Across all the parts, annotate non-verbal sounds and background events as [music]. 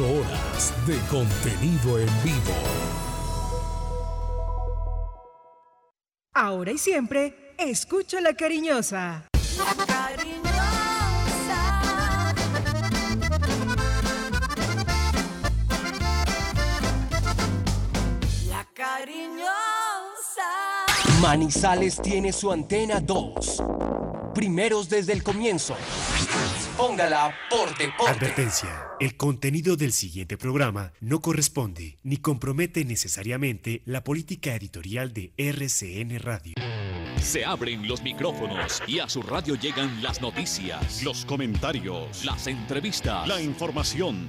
Horas de contenido en vivo. Ahora y siempre, escucho la cariñosa. La cariñosa. La cariñosa. Manizales tiene su antena 2. Primeros desde el comienzo. Póngala por deporte. Advertencia. El contenido del siguiente programa no corresponde ni compromete necesariamente la política editorial de RCN Radio. Se abren los micrófonos y a su radio llegan las noticias, los comentarios, las entrevistas, la información.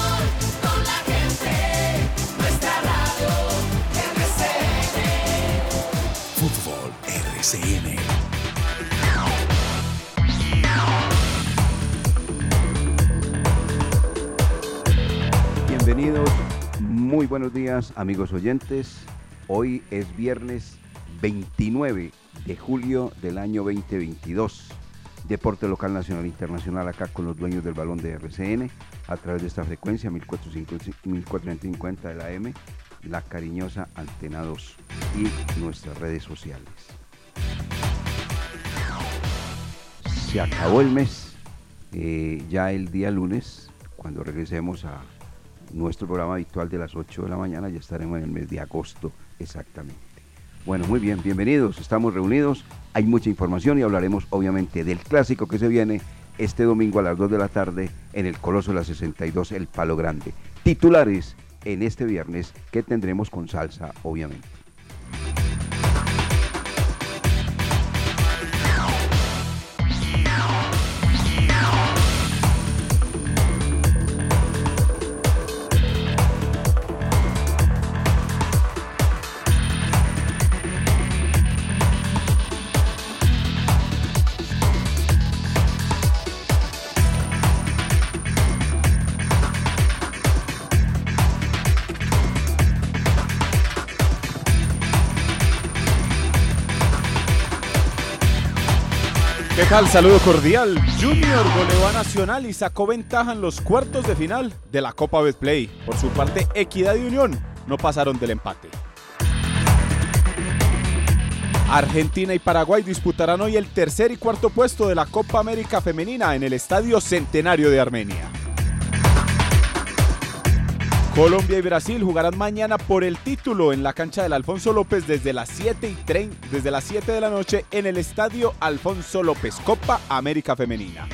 Bienvenidos, muy buenos días amigos oyentes. Hoy es viernes 29 de julio del año 2022. Deporte local, nacional e internacional acá con los dueños del balón de RCN a través de esta frecuencia 1450 1450 de la M, la cariñosa Antena 2 y nuestras redes sociales. Se acabó el mes, eh, ya el día lunes, cuando regresemos a nuestro programa habitual de las 8 de la mañana, ya estaremos en el mes de agosto exactamente. Bueno, muy bien, bienvenidos, estamos reunidos, hay mucha información y hablaremos obviamente del clásico que se viene este domingo a las 2 de la tarde en el Coloso de la 62, el Palo Grande. Titulares en este viernes que tendremos con salsa, obviamente. Saludo cordial. Junior goleó a Nacional y sacó ventaja en los cuartos de final de la Copa Betplay. Por su parte, Equidad y Unión no pasaron del empate. Argentina y Paraguay disputarán hoy el tercer y cuarto puesto de la Copa América Femenina en el Estadio Centenario de Armenia. Colombia y Brasil jugarán mañana por el título en la cancha del Alfonso López desde las 7 y tren- desde las 7 de la noche en el Estadio Alfonso López Copa América Femenina.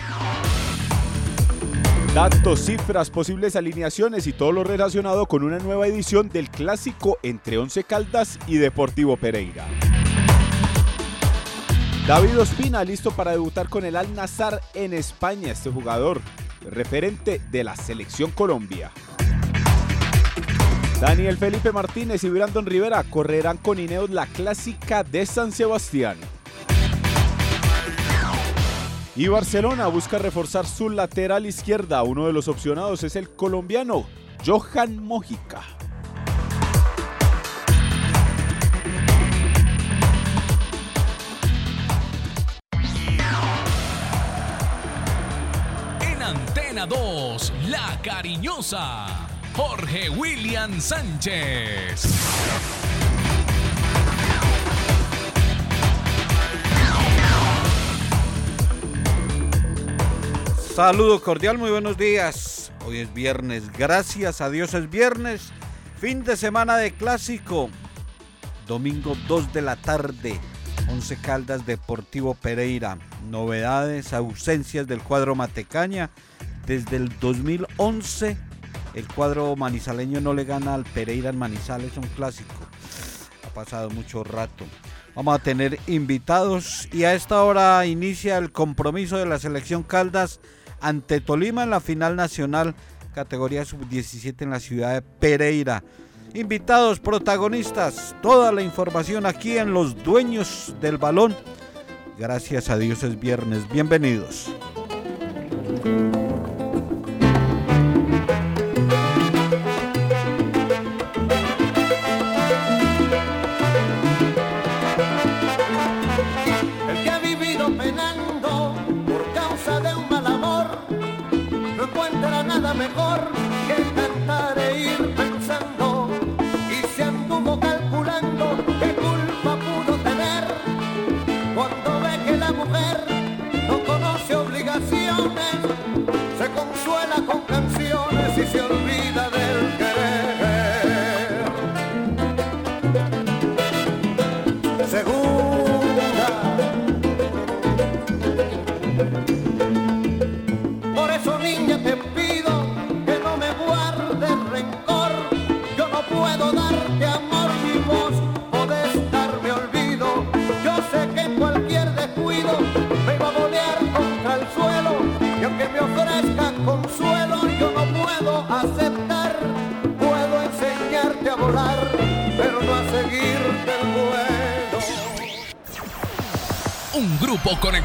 Datos, cifras, posibles alineaciones y todo lo relacionado con una nueva edición del clásico entre Once Caldas y Deportivo Pereira. David Ospina listo para debutar con el Al Nazar en España, este jugador referente de la selección Colombia. Daniel Felipe Martínez y Brandon Rivera correrán con Ineos la clásica de San Sebastián. Y Barcelona busca reforzar su lateral izquierda. Uno de los opcionados es el colombiano Johan Mojica. En Antena 2, La Cariñosa. Jorge William Sánchez. Saludo cordial, muy buenos días. Hoy es viernes, gracias a Dios es viernes. Fin de semana de clásico. Domingo 2 de la tarde. 11 Caldas Deportivo Pereira. Novedades, ausencias del cuadro Matecaña. Desde el 2011 el cuadro manizaleño no le gana al Pereira en Manizales, un clásico. Ha pasado mucho rato. Vamos a tener invitados y a esta hora inicia el compromiso de la selección Caldas ante Tolima en la final nacional categoría sub-17 en la ciudad de Pereira. invitados, protagonistas, toda la información aquí en Los Dueños del Balón. Gracias a Dios es viernes. Bienvenidos. Se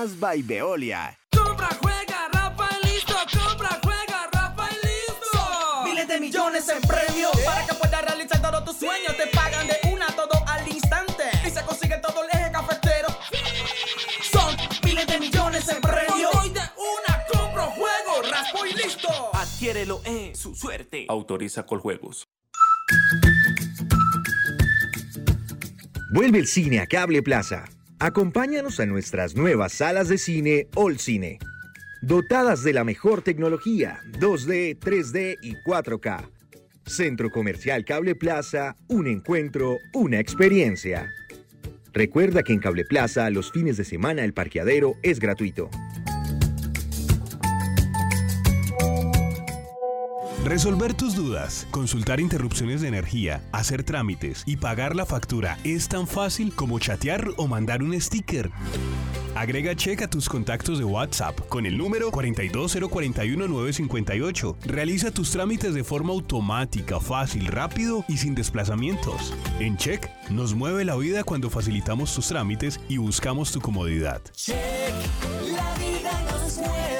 Emas by Veolia. Compra, juega, rapa y listo. Compra, juega, rapa y listo. Miles de millones en premios para que puedas realizar todos tus sueños. Te pagan de una todo al instante y se consigue todo el eje cafetero. Son miles de millones en premios. Hoy de una compro, juego, raspo y listo. Adquiérelo en su suerte. Autoriza Coljuegos. Vuelve el cine a Cable Plaza. Acompáñanos a nuestras nuevas salas de cine All Cine. Dotadas de la mejor tecnología, 2D, 3D y 4K. Centro Comercial Cable Plaza, un encuentro, una experiencia. Recuerda que en Cable Plaza los fines de semana el parqueadero es gratuito. Resolver tus dudas, consultar interrupciones de energía, hacer trámites y pagar la factura es tan fácil como chatear o mandar un sticker. Agrega check a tus contactos de WhatsApp con el número 42041-958. Realiza tus trámites de forma automática, fácil, rápido y sin desplazamientos. En Check nos mueve la vida cuando facilitamos tus trámites y buscamos tu comodidad. Check, la vida nos mueve.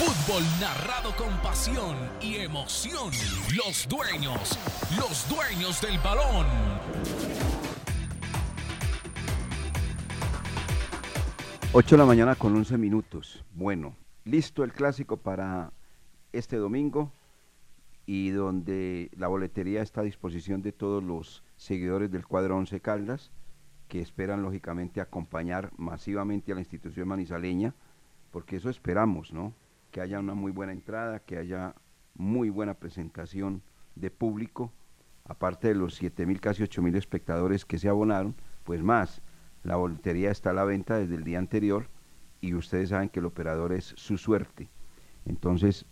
Fútbol narrado con pasión y emoción. Los dueños, los dueños del balón. Ocho de la mañana con 11 minutos. Bueno, listo el clásico para este domingo y donde la boletería está a disposición de todos los seguidores del cuadro 11 Caldas que esperan lógicamente acompañar masivamente a la institución manizaleña, porque eso esperamos, ¿no? Que haya una muy buena entrada, que haya muy buena presentación de público, aparte de los 7 mil, casi 8 mil espectadores que se abonaron, pues más. La boletería está a la venta desde el día anterior y ustedes saben que el operador es su suerte. Entonces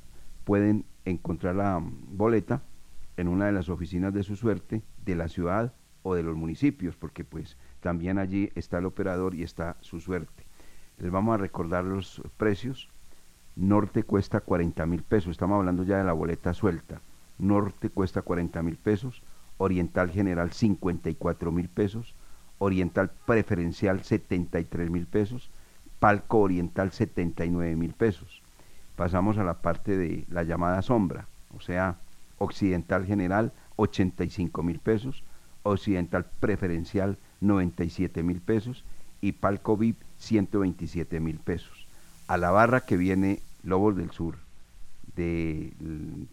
pueden encontrar la boleta en una de las oficinas de su suerte de la ciudad o de los municipios, porque pues también allí está el operador y está su suerte. Les vamos a recordar los precios. Norte cuesta 40 mil pesos, estamos hablando ya de la boleta suelta. Norte cuesta 40 mil pesos, Oriental General 54 mil pesos, Oriental Preferencial 73 mil pesos, Palco Oriental 79 mil pesos. Pasamos a la parte de la llamada sombra, o sea, Occidental General 85 mil pesos, Occidental Preferencial 97 mil pesos y Palco VIP 127 mil pesos. A la barra que viene Lobos del Sur de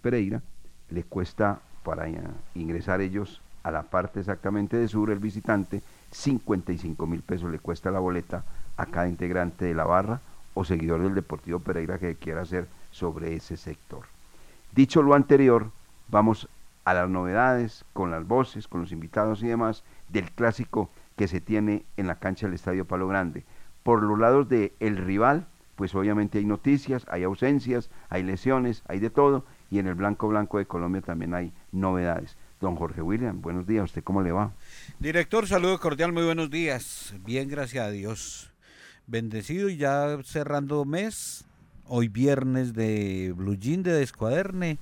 Pereira le cuesta para ingresar ellos a la parte exactamente de sur el visitante 55 mil pesos le cuesta la boleta a cada integrante de la barra o seguidor del Deportivo Pereira que quiera hacer sobre ese sector. Dicho lo anterior, vamos a las novedades, con las voces, con los invitados y demás del clásico que se tiene en la cancha del Estadio Palo Grande. Por los lados del el rival, pues obviamente hay noticias, hay ausencias, hay lesiones, hay de todo, y en el Blanco Blanco de Colombia también hay novedades. Don Jorge William, buenos días, ¿usted cómo le va? Director, saludo cordial, muy buenos días. Bien, gracias a Dios. Bendecido y ya cerrando mes, hoy viernes de Blue Jean de Descuaderne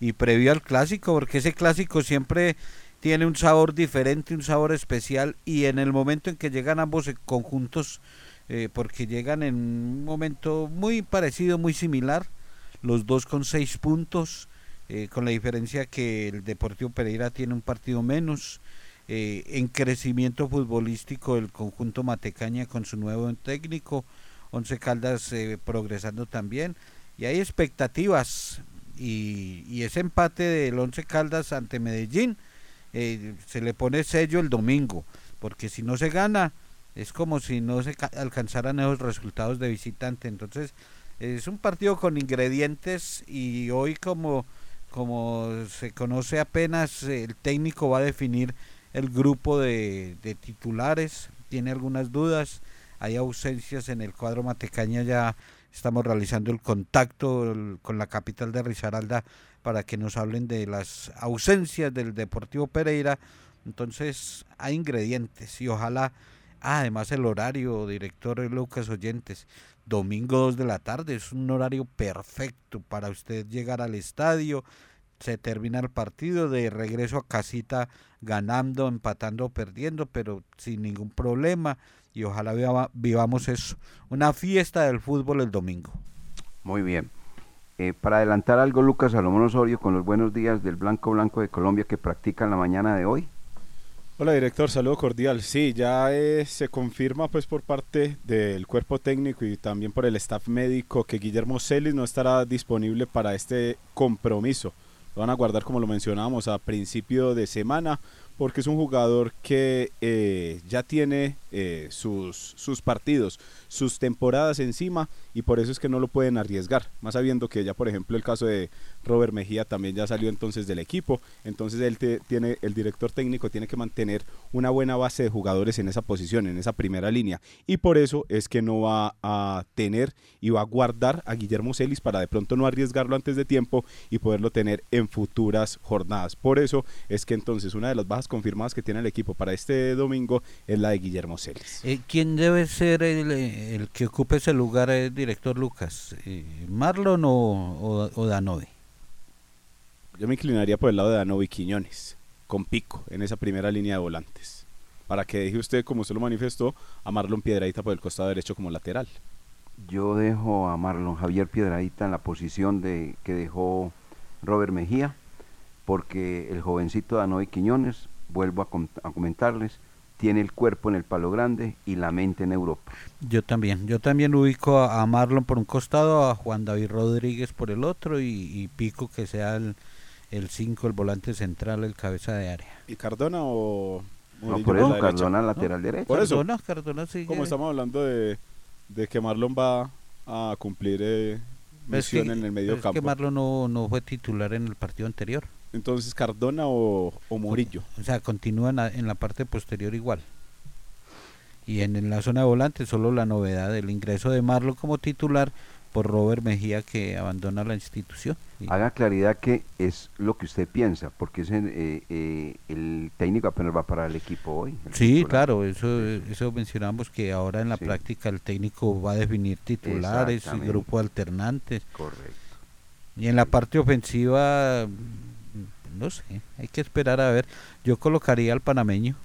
y previo al clásico, porque ese clásico siempre tiene un sabor diferente, un sabor especial y en el momento en que llegan ambos conjuntos, eh, porque llegan en un momento muy parecido, muy similar, los dos con seis puntos, eh, con la diferencia que el Deportivo Pereira tiene un partido menos. Eh, en crecimiento futbolístico el conjunto Matecaña con su nuevo técnico, Once Caldas progresando también, y hay expectativas, y, ese empate del Once Caldas ante Medellín se le pone sello el domingo, porque si no se gana, es como si no se alcanzaran esos resultados de visitante, entonces es un partido con ingredientes y hoy como, como se conoce apenas, el técnico va a definir el grupo de, titulares, tiene algunas dudas, hay ausencias en el cuadro Matecaña, ya estamos realizando el contacto con la capital de Risaralda para que nos hablen de las ausencias del Deportivo Pereira, entonces hay ingredientes y ojalá, además el horario, director Lucas Oyentes, domingo 2 de la tarde. Es un horario perfecto para usted llegar al estadio. Se termina el partido de regreso a casita ganando, empatando o perdiendo, pero sin ningún problema. Y ojalá vivamos eso. Una fiesta del fútbol el domingo. Muy bien. Eh, para adelantar algo, Lucas Salomón Osorio, con los buenos días del Blanco Blanco de Colombia que practican la mañana de hoy. Hola director, saludo cordial. Sí, ya eh, se confirma pues por parte del cuerpo técnico y también por el staff médico que Guillermo Celis no estará disponible para este compromiso. Lo van a guardar como lo mencionábamos a principio de semana porque es un jugador que eh, ya tiene eh, sus, sus partidos, sus temporadas encima y por eso es que no lo pueden arriesgar, más sabiendo que ya por ejemplo el caso de Robert Mejía también ya salió entonces del equipo, entonces él tiene, el director técnico tiene que mantener una buena base de jugadores en esa posición, en esa primera línea y por eso es que no va a tener y va a guardar a Guillermo Celis para de pronto no arriesgarlo antes de tiempo y poderlo tener en futuras jornadas, por eso es que entonces una de las bajas confirmadas que tiene el equipo para este domingo es la de Guillermo Celis. Eh, ¿Quién debe ser el, el que ocupe ese lugar, el director Lucas? Eh, ¿Marlon o, o, Danove? Yo me inclinaría por el lado de Danove y Quiñones, con pico en esa primera línea de volantes. Para que deje usted, como usted lo manifestó, a Marlon Piedradita por el costado derecho como lateral. Yo dejo a Marlon Javier Piedradita en la posición de que dejó Robert Mejía, porque el jovencito Danove Quiñones, vuelvo a comentarles, tiene el cuerpo en el palo grande y la mente en Europa. Yo también, yo también ubico a, Marlon por un costado, a Juan David Rodríguez por el otro y, Pico que sea el 5, el, volante central, el cabeza de área. ¿Y Cardona o...? No, por eso, Cardona lateral derecho. Por eso, Cardona, Cardona sigue. Como estamos hablando de, que Marlon va a cumplir eh, misión en el medio campo. Es que Marlon no, no fue titular en el partido anterior. Entonces, ¿Cardona o, o Murillo? O sea, continúa en la, parte posterior igual. Y en, la zona de volante solo la novedad del ingreso de Marlon como titular por Robert Mejía que abandona la institución. Haga claridad que es lo que usted piensa, porque es en- eh, eh, el técnico apenas va para el equipo hoy. el Sí, titular. claro, eso, eso mencionamos que ahora en la Sí. práctica el técnico va a definir titulares grupo alternantes. Correcto. Y en la parte ofensiva, no sé, hay que esperar a ver. Yo colocaría al panameño,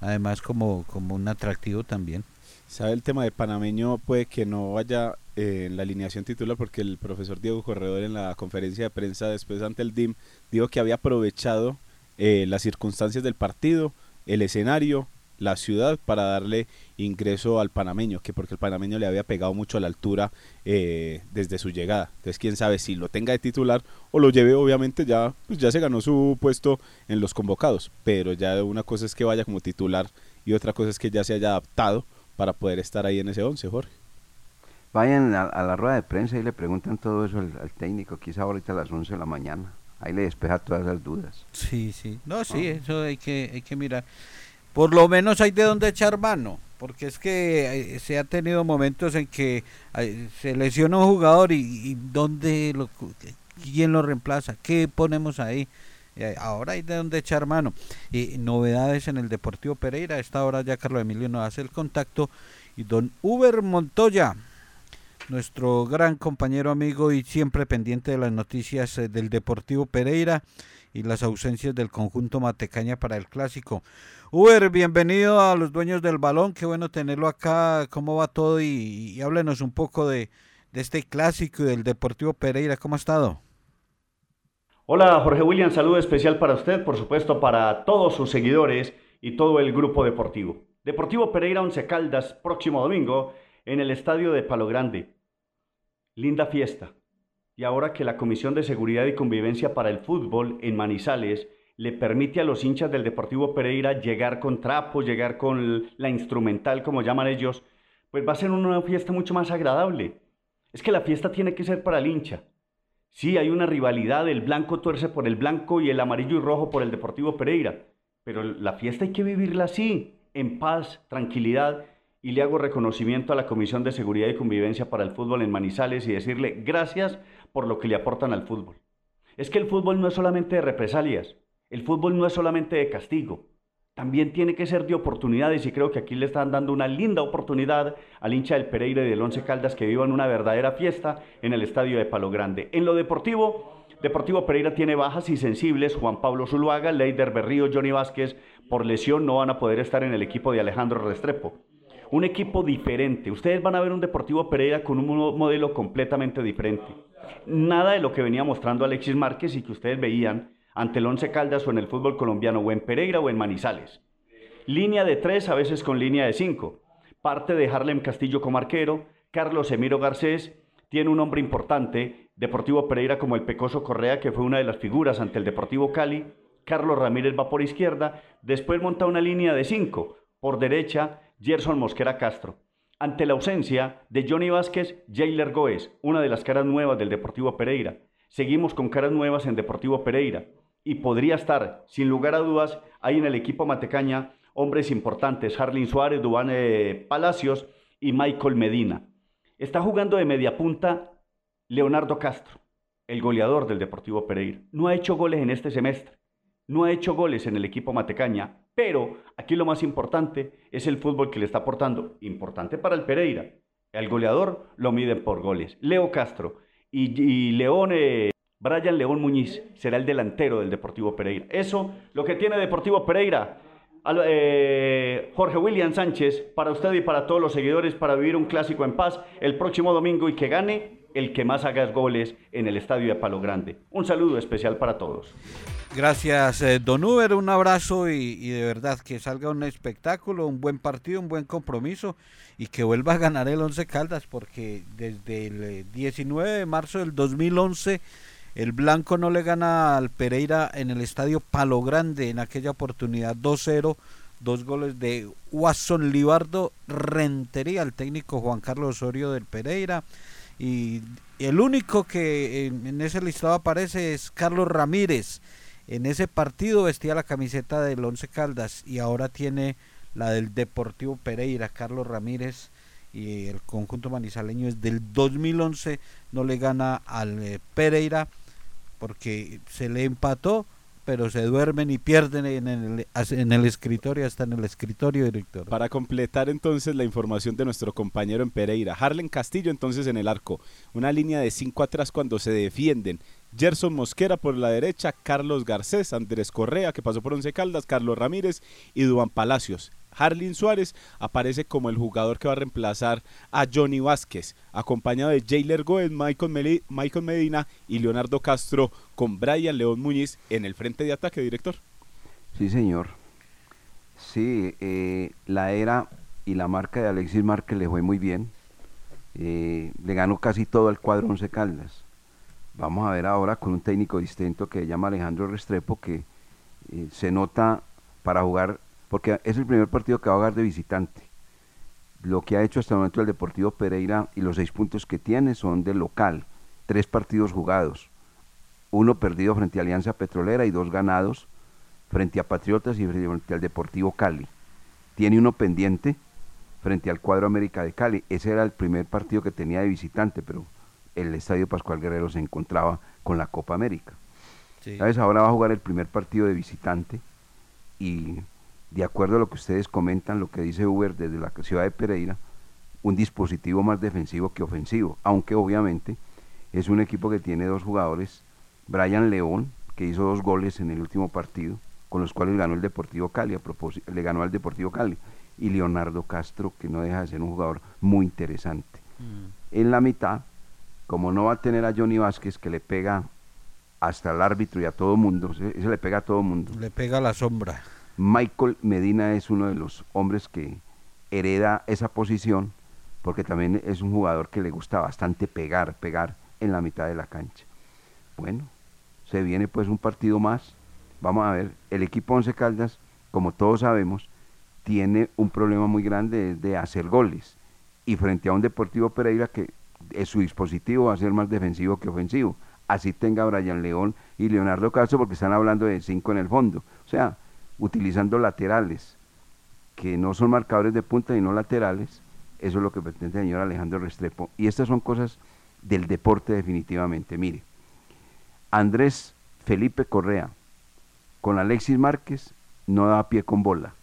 además como, como un atractivo también. ¿Sabe el tema de panameño? Puede que no vaya eh, en la alineación titular porque el profesor Diego Corredor en la conferencia de prensa después ante el DIM dijo que había aprovechado eh, las circunstancias del partido, el escenario, la ciudad para darle ingreso al panameño, que porque el panameño le había pegado mucho a la altura eh, desde su llegada. Entonces quién sabe si lo tenga de titular o lo lleve obviamente ya, pues ya se ganó su puesto en los convocados, pero ya una cosa es que vaya como titular y otra cosa es que ya se haya adaptado para poder estar ahí en ese 11, Jorge. Vayan a, a la rueda de prensa y le preguntan todo eso al, al técnico, quizá ahorita a las 11 de la mañana. Ahí le despeja todas las dudas. Sí, sí. No, sí, eso hay que, hay que mirar. Por lo menos hay de dónde echar mano, porque es que eh, se ha tenido momentos en que eh, se lesiona un jugador y, dónde lo, quién lo reemplaza, qué ponemos ahí. Eh, ahora hay de dónde echar mano. Y novedades en el Deportivo Pereira. A esta hora ya Carlos Emilio nos hace el contacto. Y don Uber Montoya, nuestro gran compañero amigo y siempre pendiente de las noticias eh, del Deportivo Pereira y las ausencias del conjunto Matecaña para el clásico. Uber, bienvenido a los dueños del balón, qué bueno tenerlo acá, cómo va todo y, háblenos un poco de, de este clásico y del Deportivo Pereira, ¿cómo ha estado? Hola Jorge William, saludo especial para usted, por supuesto para todos sus seguidores y todo el grupo deportivo. Deportivo Pereira Once Caldas, próximo domingo, en el estadio de Palo Grande. Linda fiesta. Y ahora que la Comisión de Seguridad y Convivencia para el Fútbol en Manizales le permite a los hinchas del Deportivo Pereira llegar con trapos, llegar con la instrumental, como llaman ellos, pues va a ser una fiesta mucho más agradable. Es que la fiesta tiene que ser para el hincha. Sí, hay una rivalidad, el blanco tuerce por el blanco y el amarillo y rojo por el Deportivo Pereira, pero la fiesta hay que vivirla así, en paz, tranquilidad, y le hago reconocimiento a la Comisión de Seguridad y Convivencia para el Fútbol en Manizales y decirle gracias por lo que le aportan al fútbol. Es que el fútbol no es solamente de represalias, el fútbol no es solamente de castigo, también tiene que ser de oportunidades y creo que aquí le están dando una linda oportunidad al hincha del Pereira y del Once Caldas que vivan una verdadera fiesta en el estadio de Palo Grande. En lo deportivo, Deportivo Pereira tiene bajas y sensibles. Juan Pablo Zuluaga, Leider Berrío, Johnny Vázquez por lesión no van a poder estar en el equipo de Alejandro Restrepo. Un equipo diferente. Ustedes van a ver un Deportivo Pereira con un mo- modelo completamente diferente. Nada de lo que venía mostrando Alexis Márquez y que ustedes veían ante el Once Caldas o en el fútbol colombiano o en Pereira o en Manizales. Línea de tres, a veces con línea de cinco. Parte de Harlem Castillo como arquero, Carlos Emiro Garcés, tiene un hombre importante, Deportivo Pereira como el Pecoso Correa, que fue una de las figuras ante el Deportivo Cali, Carlos Ramírez va por izquierda, después monta una línea de cinco, por derecha, Gerson Mosquera Castro. Ante la ausencia de Johnny Vázquez, Jailer Goes, una de las caras nuevas del Deportivo Pereira. Seguimos con caras nuevas en Deportivo Pereira. Y podría estar, sin lugar a dudas, ahí en el equipo Matecaña, hombres importantes, Harlin Suárez, Dubán eh, Palacios y Michael Medina. Está jugando de media punta Leonardo Castro, el goleador del Deportivo Pereira. No ha hecho goles en este semestre, no ha hecho goles en el equipo Matecaña, pero aquí lo más importante es el fútbol que le está aportando. Importante para el Pereira. El goleador lo miden por goles. Leo Castro y, León, eh, Brian León Muñiz será el delantero del Deportivo Pereira. Eso, lo que tiene Deportivo Pereira. Eh, Jorge William Sánchez, para usted y para todos los seguidores, para vivir un clásico en paz el próximo domingo y que gane el que más haga goles en el estadio de Palo Grande. Un saludo especial para todos. Gracias, eh, Don Uber, un abrazo y, de verdad que salga un espectáculo, un buen partido, un buen compromiso y que vuelva a ganar el Once Caldas porque desde el eh, 19 de marzo del 2011 el Blanco no le gana al Pereira en el estadio Palo Grande en aquella oportunidad 2-0, dos goles de Watson Libardo Rentería, el técnico Juan Carlos Osorio del Pereira y el único que en ese listado aparece es Carlos Ramírez. En ese partido vestía la camiseta del Once Caldas y ahora tiene la del Deportivo Pereira, Carlos Ramírez. y el conjunto manizaleño es del 2011, no le gana al eh, Pereira porque se le empató, pero se duermen y pierden en el, en el escritorio, hasta en el escritorio, director. Para completar entonces la información de nuestro compañero en Pereira, Harlen Castillo entonces en el arco, una línea de cinco atrás cuando se defienden. Gerson Mosquera por la derecha, Carlos Garcés, Andrés Correa que pasó por Once Caldas, Carlos Ramírez y Duan Palacios. Harlin Suárez aparece como el jugador que va a reemplazar a Johnny Vázquez, acompañado de Jailer Goes, Michael, Medina y Leonardo Castro con Brian León Muñiz en el frente de ataque, director. Sí, señor. Sí, eh, la era y la marca de Alexis Márquez le fue muy bien. Eh, le ganó casi todo el cuadro Once Caldas. Vamos a ver ahora con un técnico distinto que se llama Alejandro Restrepo, que eh, se nota para jugar porque es el primer partido que va a jugar de visitante. Lo que ha hecho hasta el momento el Deportivo Pereira y los seis puntos que tiene son de local, tres partidos jugados, uno perdido frente a Alianza Petrolera y dos ganados frente a Patriotas y frente al Deportivo Cali. Tiene uno pendiente frente al cuadro América de Cali. Ese era el primer partido que tenía de visitante, pero el Estadio Pascual Guerrero se encontraba con la Copa América. ¿Sabes? Ahora va a jugar el primer partido de visitante y de acuerdo a lo que ustedes comentan, lo que dice Uber desde la ciudad de Pereira, un dispositivo más defensivo que ofensivo, aunque obviamente es un equipo que tiene dos jugadores, Brian León, que hizo dos goles en el último partido, con los cuales ganó el Deportivo Cali, a propósito, le ganó al Deportivo Cali, y Leonardo Castro, que no deja de ser un jugador muy interesante. Mm. En la mitad, como no va a tener a Johnny Vázquez, que le pega hasta el árbitro y a todo mundo, se, le pega a todo mundo. Le pega la sombra. Michael Medina es uno de los hombres que hereda esa posición porque también es un jugador que le gusta bastante pegar, pegar en la mitad de la cancha. Bueno, se viene pues un partido más. Vamos a ver, el equipo Once Caldas, como todos sabemos, tiene un problema muy grande de hacer goles. Y frente a un Deportivo Pereira que su dispositivo va a ser más defensivo que ofensivo. Así tenga Brian León y Leonardo Castro porque están hablando de cinco en el fondo. O sea, utilizando laterales, que no son marcadores de punta y no laterales. Eso es lo que pretende el señor Alejandro Restrepo. Y estas son cosas del deporte definitivamente. Mire, Andrés Felipe Correa con Alexis Márquez no da pie con bola.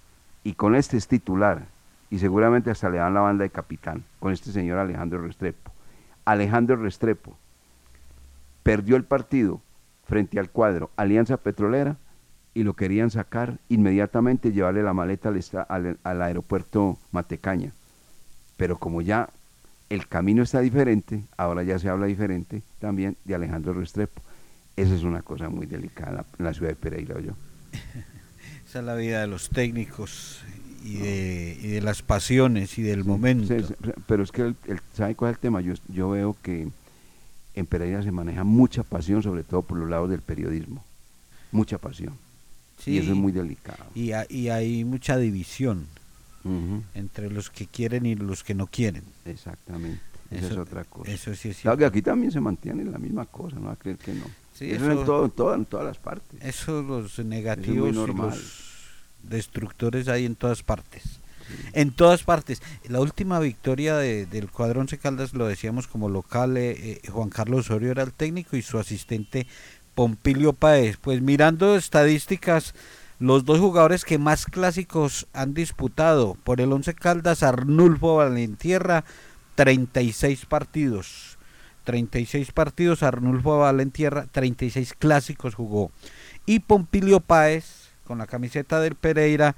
Y con este es titular. Y seguramente hasta le dan la banda de capitán con este señor Alejandro Restrepo. Alejandro Restrepo perdió el partido frente al cuadro Alianza Petrolera y lo querían sacar inmediatamente, llevarle la maleta al, aeropuerto Matecaña. Pero como ya el camino está diferente, ahora ya se habla diferente también de Alejandro Restrepo. Esa es una cosa muy delicada en la ciudad de Pereira, yo. [laughs] Esa es la vida de los técnicos y de, y de las pasiones y del momento. pero es que, el, ¿sabe cuál es el tema? Yo, yo veo que en Pereira se maneja mucha pasión, sobre todo por los lados del periodismo. Mucha pasión y eso es muy delicado. Y, y hay mucha división entre los que quieren y los que no quieren. Exactamente. Esa es otra cosa. Eso sí es claro que aquí también se mantiene la misma cosa, no va a creer que no. eso, es en, todo, en, todas las partes. Eso los negativos y los destructores hay en todas partes. En todas partes. La última victoria de, del Cuadrón Caldas, lo decíamos como local, eh, eh, Juan Carlos Osorio era el técnico y su asistente Pompilio Paez. Pues mirando estadísticas, los dos jugadores que más clásicos han disputado por el Once Caldas, Arnulfo Valentierra, 36 partidos. 36 partidos, Arnulfo Valentierra, 36 clásicos jugó. Y Pompilio Páez, con la camiseta del Pereira,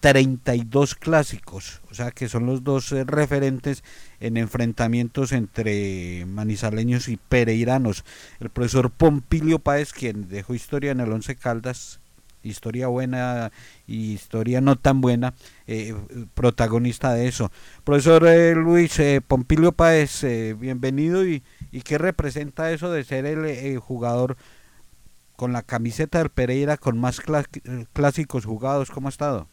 32 clásicos, o sea que son los dos eh, referentes en enfrentamientos entre manizaleños y pereiranos. El profesor Pompilio Páez, quien dejó historia en el Once Caldas, historia buena y historia no tan buena, eh, protagonista de eso. Profesor eh, Luis Pompilio Páez, bienvenido y, y, qué representa eso de ser el jugador con la camiseta del Pereira con más clásicos jugados, ¿cómo ha estado?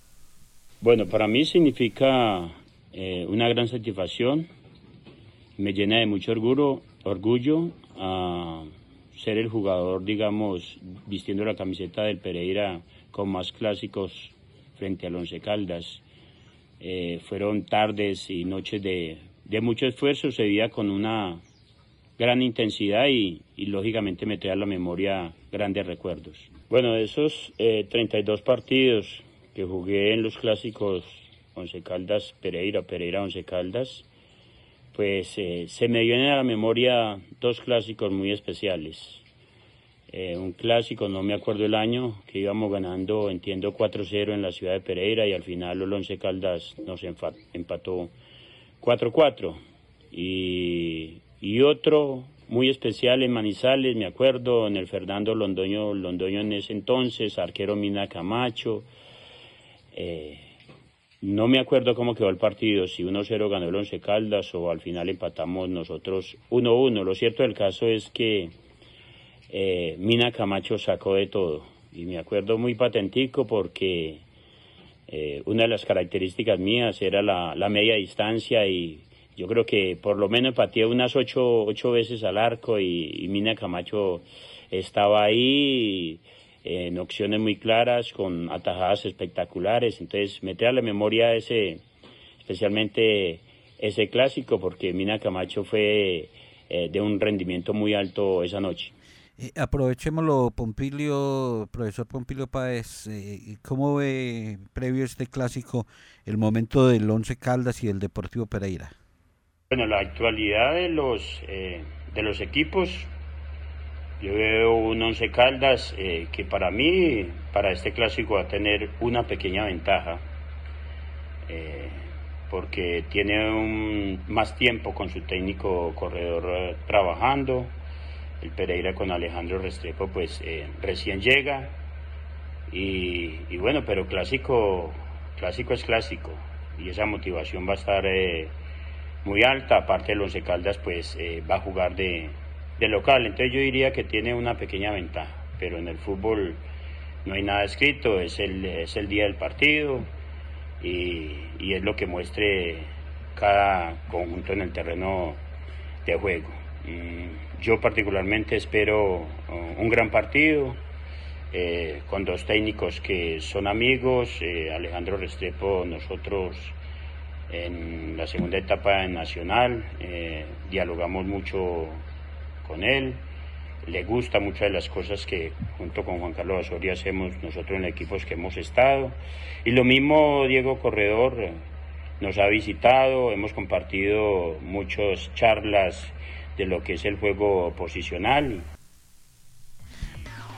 Bueno, para mí significa eh, una gran satisfacción, me llena de mucho orgullo, orgullo a ser el jugador, digamos, vistiendo la camiseta del Pereira con más clásicos frente al Once Caldas. Eh, fueron tardes y noches de de mucho esfuerzo, se con una gran intensidad y, y lógicamente me trae a la memoria grandes recuerdos. Bueno, de esos eh, 32 partidos que jugué en los clásicos Once Caldas Pereira, Pereira Once Caldas, pues eh, se me vienen a la memoria dos clásicos muy especiales. Eh, un clásico, no me acuerdo el año, que íbamos ganando, entiendo, 4-0 en la ciudad de Pereira y al final el Once Caldas nos empató 4-4. Y, y otro muy especial en Manizales, me acuerdo, en el Fernando Londoño, Londoño en ese entonces, arquero Mina Camacho. Eh, no me acuerdo cómo quedó el partido, si 1-0 ganó el Once Caldas o al final empatamos nosotros 1-1. Lo cierto del caso es que eh, Mina Camacho sacó de todo. Y me acuerdo muy patentico porque eh, una de las características mías era la, la media distancia y yo creo que por lo menos pateé unas ocho, ocho veces al arco y, y Mina Camacho estaba ahí en opciones muy claras, con atajadas espectaculares. Entonces, me trae a la memoria ese, especialmente ese clásico, porque Mina Camacho fue eh, de un rendimiento muy alto esa noche. Eh, aprovechémoslo, Pompilio, profesor Pompilio Páez, eh, ¿cómo ve previo este clásico el momento del Once Caldas y del Deportivo Pereira? Bueno, la actualidad de los, eh, de los equipos, yo veo un Once Caldas eh, que para mí, para este clásico va a tener una pequeña ventaja, eh, porque tiene más tiempo con su técnico corredor trabajando, el Pereira con Alejandro Restrepo pues recién llega, y, y bueno, pero clásico, clásico es clásico, y esa motivación va a estar... muy alta, aparte el Once Caldas pues eh, va a jugar de, de local, entonces yo diría que tiene una pequeña ventaja, pero en el fútbol no hay nada escrito, es el, es el día del partido y, y es lo que muestre cada conjunto en el terreno de juego. Mm, Yo particularmente espero uh, un gran partido eh, con dos técnicos que son amigos, eh, Alejandro Restrepo, nosotros en la segunda etapa en Nacional, eh, dialogamos mucho con él, le gusta muchas de las cosas que junto con Juan Carlos Osorio hacemos nosotros en equipos que hemos estado. Y lo mismo Diego Corredor eh, nos ha visitado, hemos compartido muchas charlas de lo que es el juego posicional.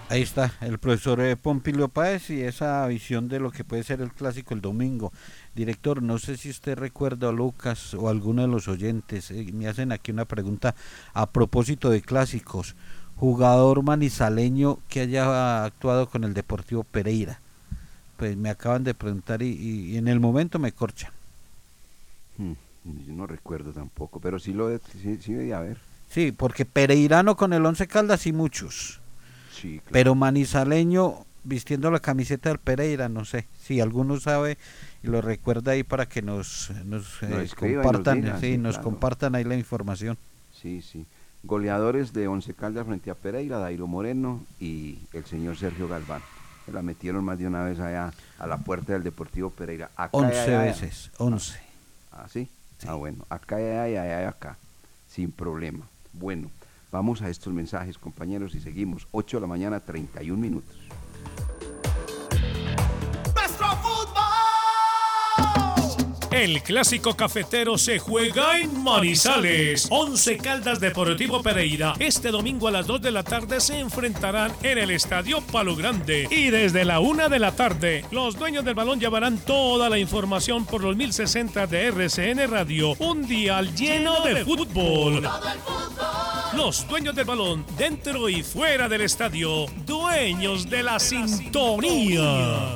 Ahí está el profesor eh, Pompilio Páez y esa visión de lo que puede ser el clásico el domingo. Director, no sé si usted recuerda a Lucas o alguno de los oyentes, eh, me hacen aquí una pregunta a propósito de clásicos. Jugador manizaleño que haya actuado con el Deportivo Pereira. Pues me acaban de preguntar y, y- y en el momento me corchan. Hmm, yo no recuerdo tampoco, pero sí lo sí, sí debía haber. Sí, porque Pereirano con el Once Caldas y muchos. Sí, claro. Pero manizaleño vistiendo la camiseta del Pereira, no sé. Si alguno sabe y lo recuerda ahí para que nos, nos, eh, nos compartan, sí, sí, nos claro. compartan ahí la información. Sí, sí. Goleadores de Once Caldas frente a Pereira, Dairo Moreno y el señor Sergio Galván. Se la metieron más de una vez allá a la puerta del Deportivo Pereira. Acá Once allá, allá. veces, once. Ah, ¿sí? Ah, bueno. Acá y allá allá acá. Sin problema. Bueno, vamos a estos mensajes, compañeros, y seguimos. 8 de la mañana, 31 minutos. El clásico cafetero se juega en Manizales. Once Caldas Deportivo Pereira. Este domingo a las 2 de la tarde se enfrentarán en el Estadio Palo Grande. Y desde la 1 de la tarde, los dueños del balón llevarán toda la información por los 1060 de RCN Radio. Un dial lleno de fútbol. Los dueños del balón, dentro y fuera del estadio. Dueños de la sintonía.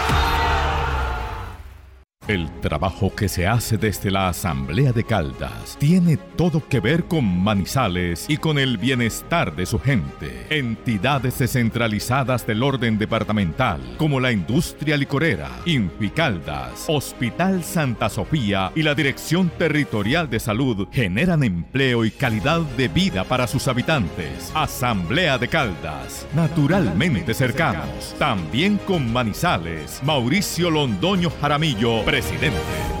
El trabajo que se hace desde la Asamblea de Caldas tiene todo que ver con Manizales y con el bienestar de su gente. Entidades descentralizadas del orden departamental, como la industria licorera, Inficaldas, Hospital Santa Sofía y la Dirección Territorial de Salud generan empleo y calidad de vida para sus habitantes. Asamblea de Caldas, naturalmente cercanos. También con Manizales, Mauricio Londoño Jaramillo, presidente.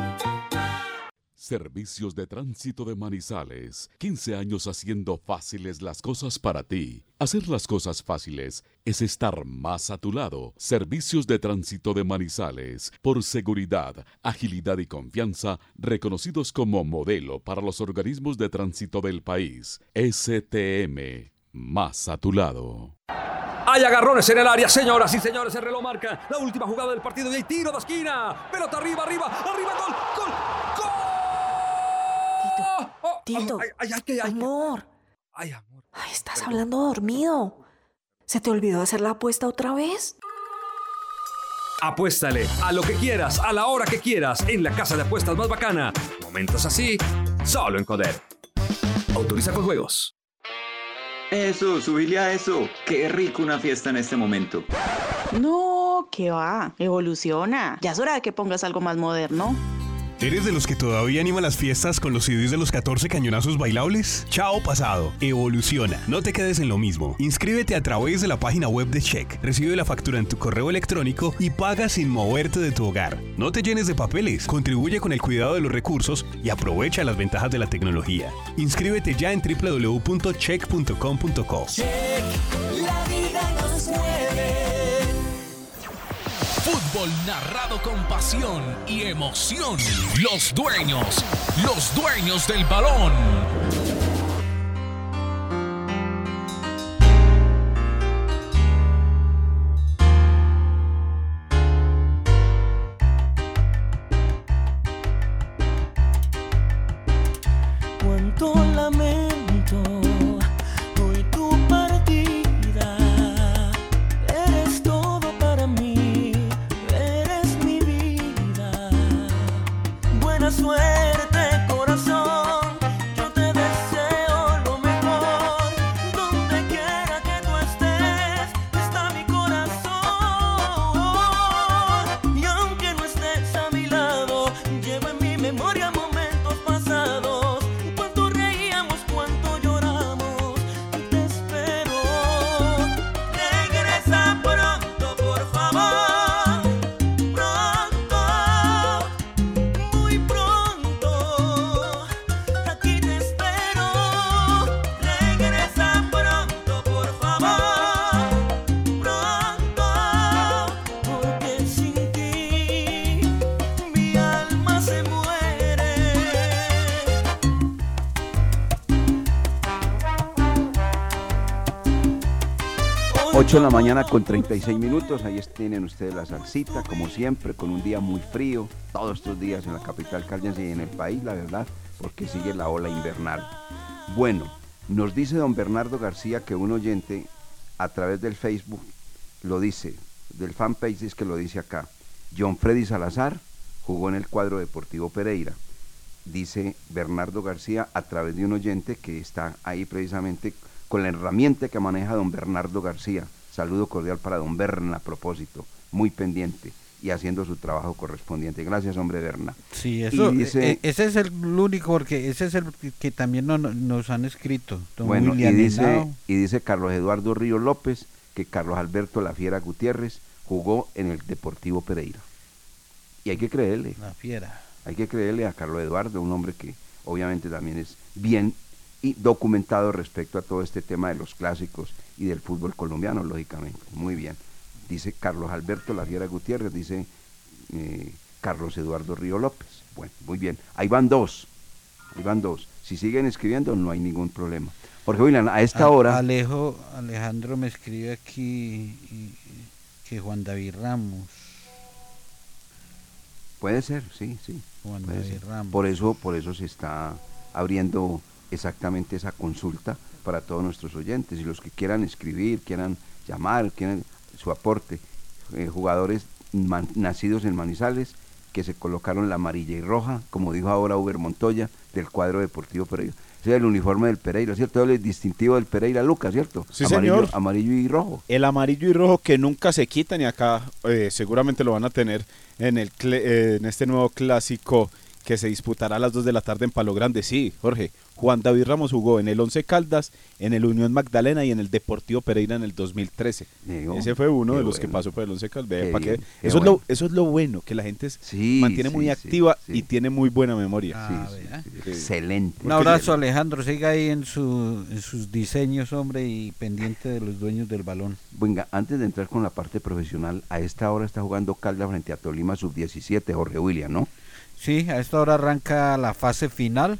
Servicios de Tránsito de Manizales. 15 años haciendo fáciles las cosas para ti. Hacer las cosas fáciles es estar más a tu lado. Servicios de Tránsito de Manizales. Por seguridad, agilidad y confianza, reconocidos como modelo para los organismos de tránsito del país. STM. Más a tu lado. Hay agarrones en el área, señoras y señores, el reloj marca la última jugada del partido y hay tiro de esquina. Pelota arriba, arriba, arriba, gol, gol, Tito, Ay, ay, ay, ay, ay. amor. Ay, amor. Ay, estás hablando dormido. ¿Se te olvidó hacer la apuesta otra vez? Apuéstale a lo que quieras, a la hora que quieras, en la casa de apuestas más bacana. Momentos así, solo en Coder. Autoriza con juegos. Eso, subile a eso. Qué rico una fiesta en este momento. No, que va, evoluciona. Ya es hora de que pongas algo más moderno. ¿Eres de los que todavía anima las fiestas con los CDs de los 14 cañonazos bailables? Chao pasado, evoluciona, no te quedes en lo mismo. Inscríbete a través de la página web de Check, recibe la factura en tu correo electrónico y paga sin moverte de tu hogar. No te llenes de papeles, contribuye con el cuidado de los recursos y aprovecha las ventajas de la tecnología. Inscríbete ya en www.check.com.co. La vida nos mueve. Narrado con pasión y emoción. Los dueños, los dueños del balón. Buena 8 de la mañana con 36 minutos, ahí tienen ustedes la salsita, como siempre, con un día muy frío, todos estos días en la capital caldense y en el país, la verdad, porque sigue la ola invernal. Bueno, nos dice don Bernardo García que un oyente a través del Facebook lo dice, del fanpage es que lo dice acá, John Freddy Salazar jugó en el cuadro Deportivo Pereira. Dice Bernardo García a través de un oyente que está ahí precisamente con la herramienta que maneja don Bernardo García. Saludo cordial para don Berna a propósito, muy pendiente y haciendo su trabajo correspondiente. Gracias, hombre Berna. Sí, eso, dice- eh, ese es el único, porque ese es el que- también no- no- nos han escrito. Don Bueno, y dice, Henao. y dice Carlos Eduardo Río López que Carlos Alberto La Fiera Gutiérrez jugó en el Deportivo Pereira. Y hay que creerle. La fiera. Hay que creerle a Carlos Eduardo, un hombre que obviamente también es bien y documentado respecto a todo este tema de los clásicos y del fútbol colombiano, lógicamente. Muy bien. Dice Carlos Alberto La Fiera Gutiérrez, dice eh, Carlos Eduardo Río López. Bueno, muy bien. Ahí van dos. Ahí van dos. Si siguen escribiendo, no hay ningún problema. Jorge William, a esta A- hora. Alejo, Alejandro me escribe aquí y- que Juan David Ramos. Puede ser, sí, sí. Juan David ser. Ramos. Por eso, por eso se está abriendo exactamente esa consulta para todos nuestros oyentes y los que quieran escribir, quieran llamar, quieran su aporte. Eh, jugadores man- nacidos en Manizales que se colocaron la amarilla y roja, como dijo ahora Uber Montoya, del cuadro deportivo Pereira. Ese es el uniforme del Pereira, ¿cierto? El distintivo del Pereira, Lucas, ¿cierto? Sí, amarillo, señor. Amarillo y rojo. El amarillo y rojo que nunca se quitan y acá eh, seguramente lo van a tener en, el eh, en este nuevo clásico que se disputará a las 2 de la tarde en Palo Grande. Sí, Jorge, Juan David Ramos jugó en el Once Caldas, en el Unión Magdalena y en el Deportivo Pereira en el 2013. Digo, Ese fue uno de los que pasó por el Once Caldas. Que- bien, qué eso, es bueno. lo, eso es lo bueno, que la gente se Sí, mantiene muy sí, sí, activa sí. y tiene muy buena memoria. Ah. Excelente. Un abrazo Alejandro, siga ahí en, su, en sus diseños, hombre, y pendiente de los dueños del balón. Venga, antes de entrar con la parte profesional, a esta hora está jugando Calda frente a Tolima Sub-17, Jorge William, ¿no? Sí, a esta hora arranca la fase final,